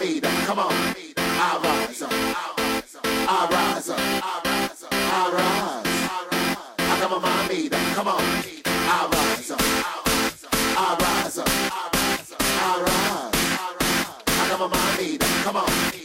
Up, come on. I rise up, I rise up, I rise up, I rise I rise. I got my made up, come on. I rise up, I rise up, I rise I rise. I got my made up, come on.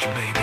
you, baby.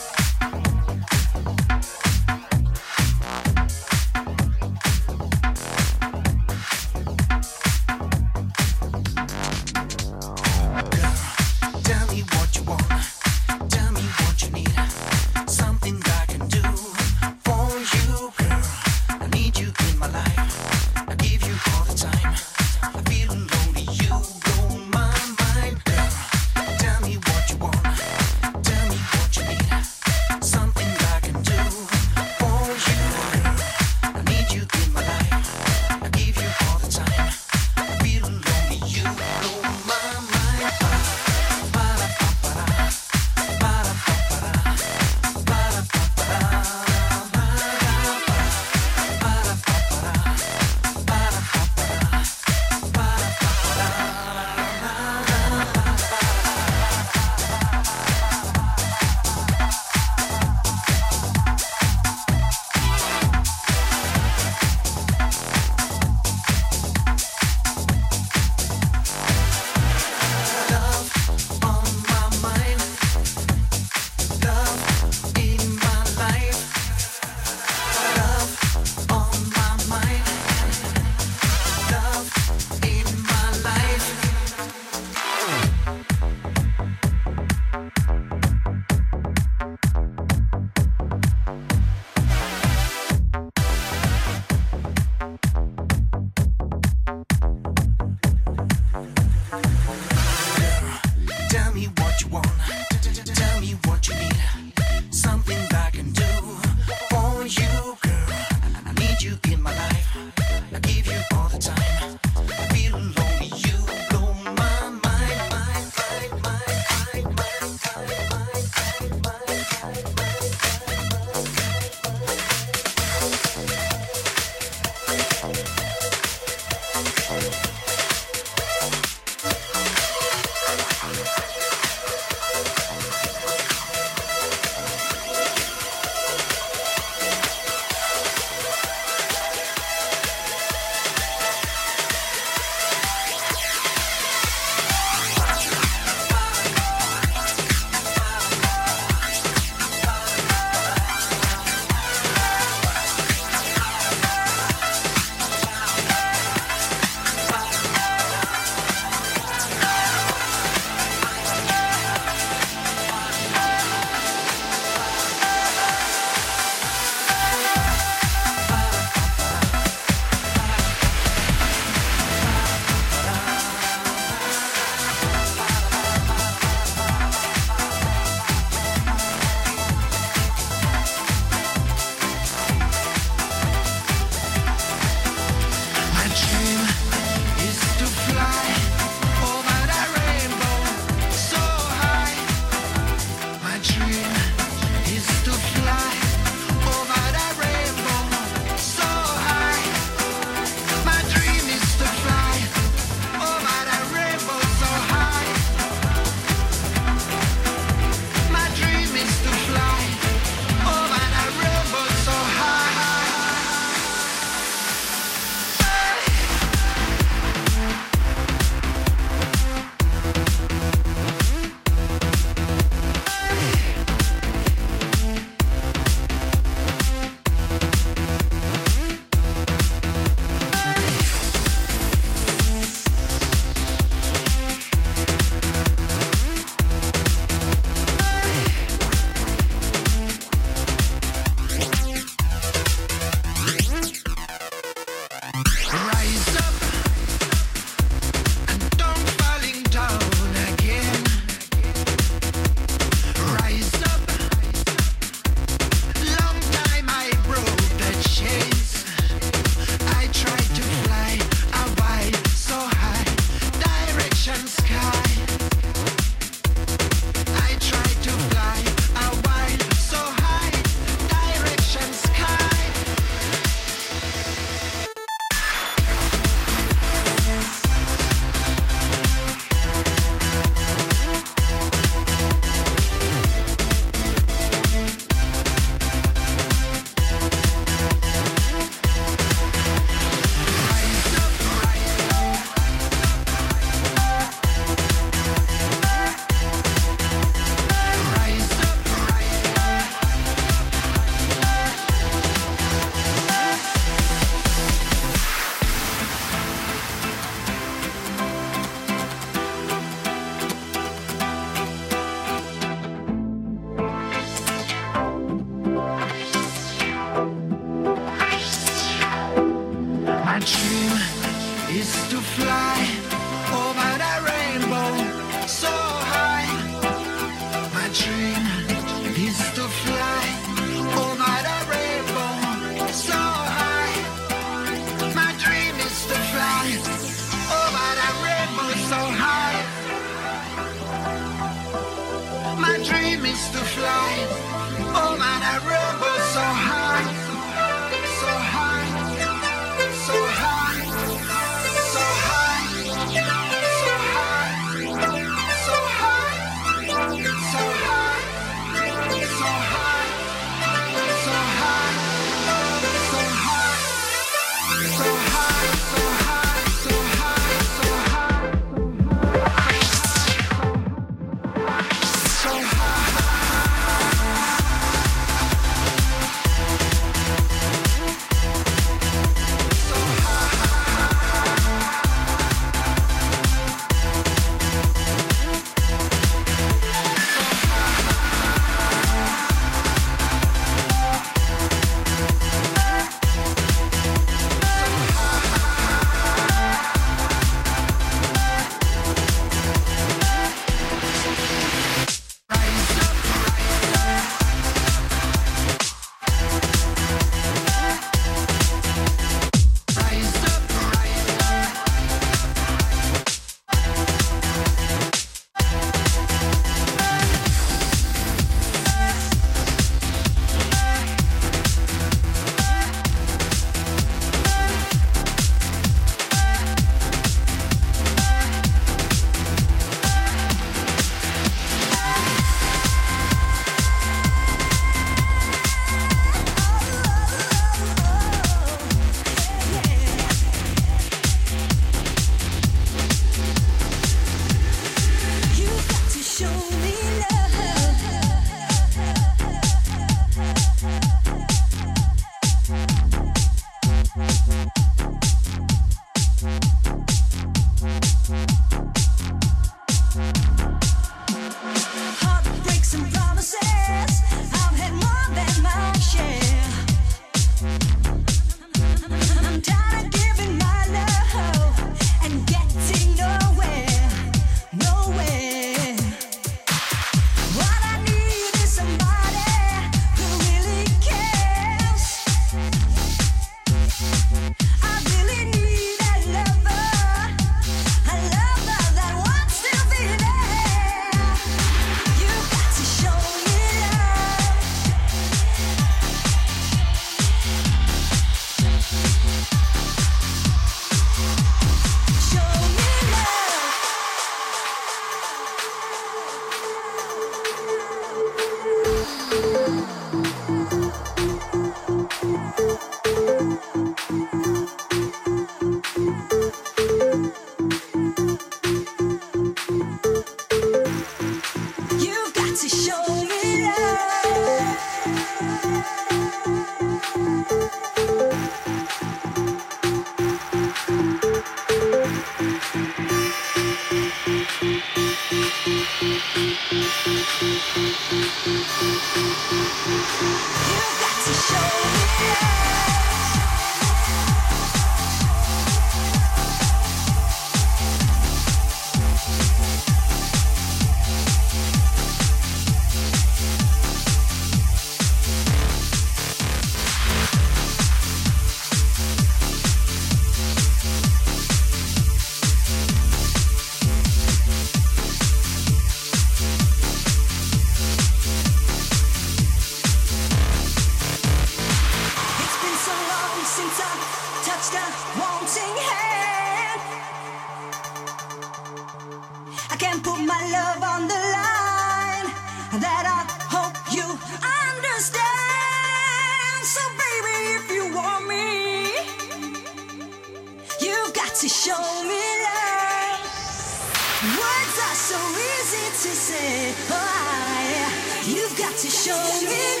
Words are so easy to say. Oh, but yeah. You've got to show me.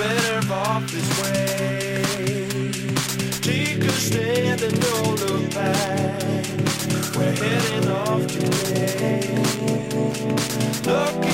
better off this way. Take a stand and don't look back. We're heading off today. Look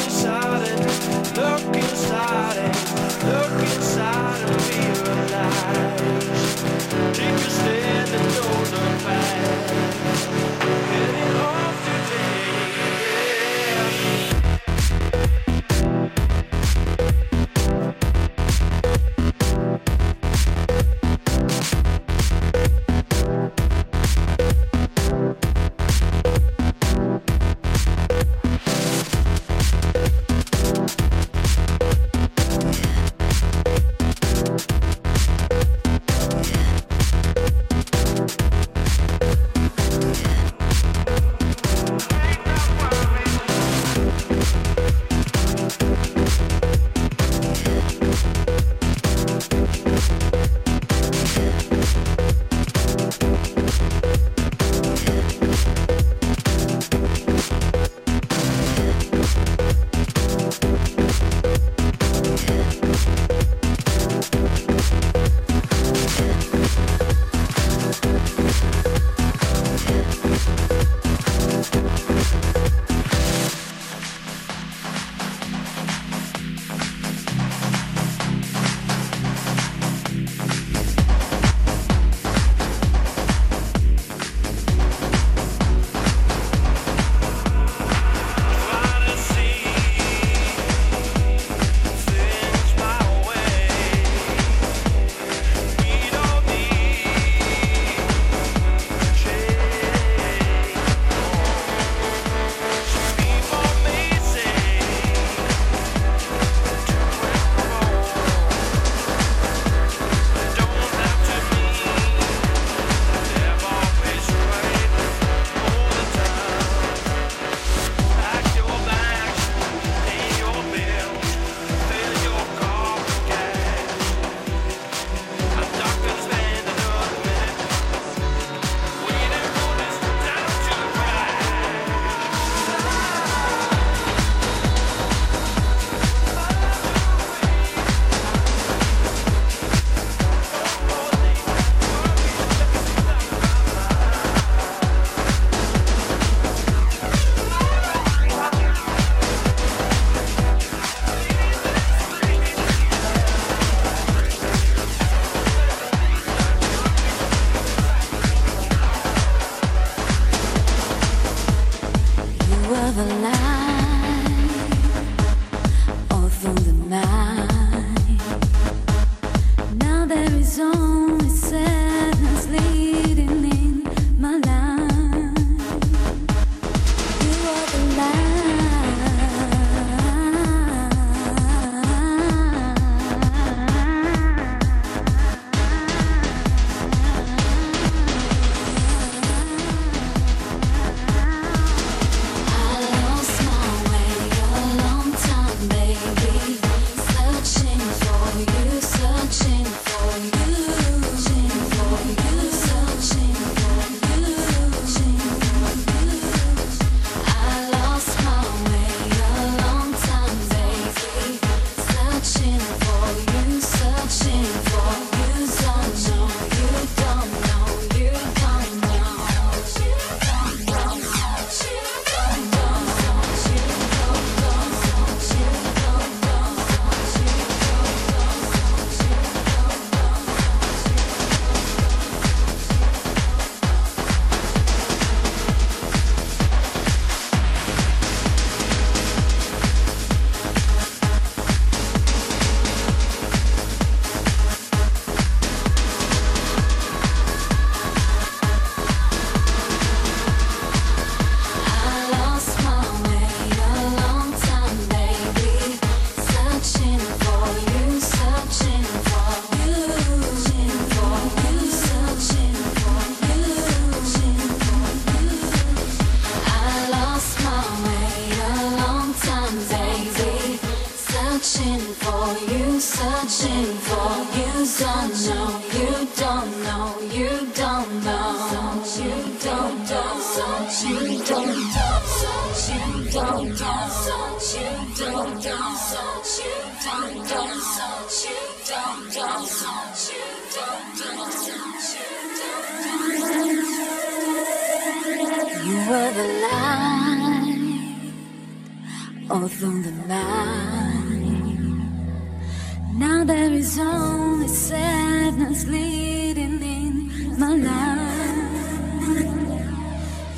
my life.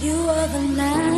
You are the light.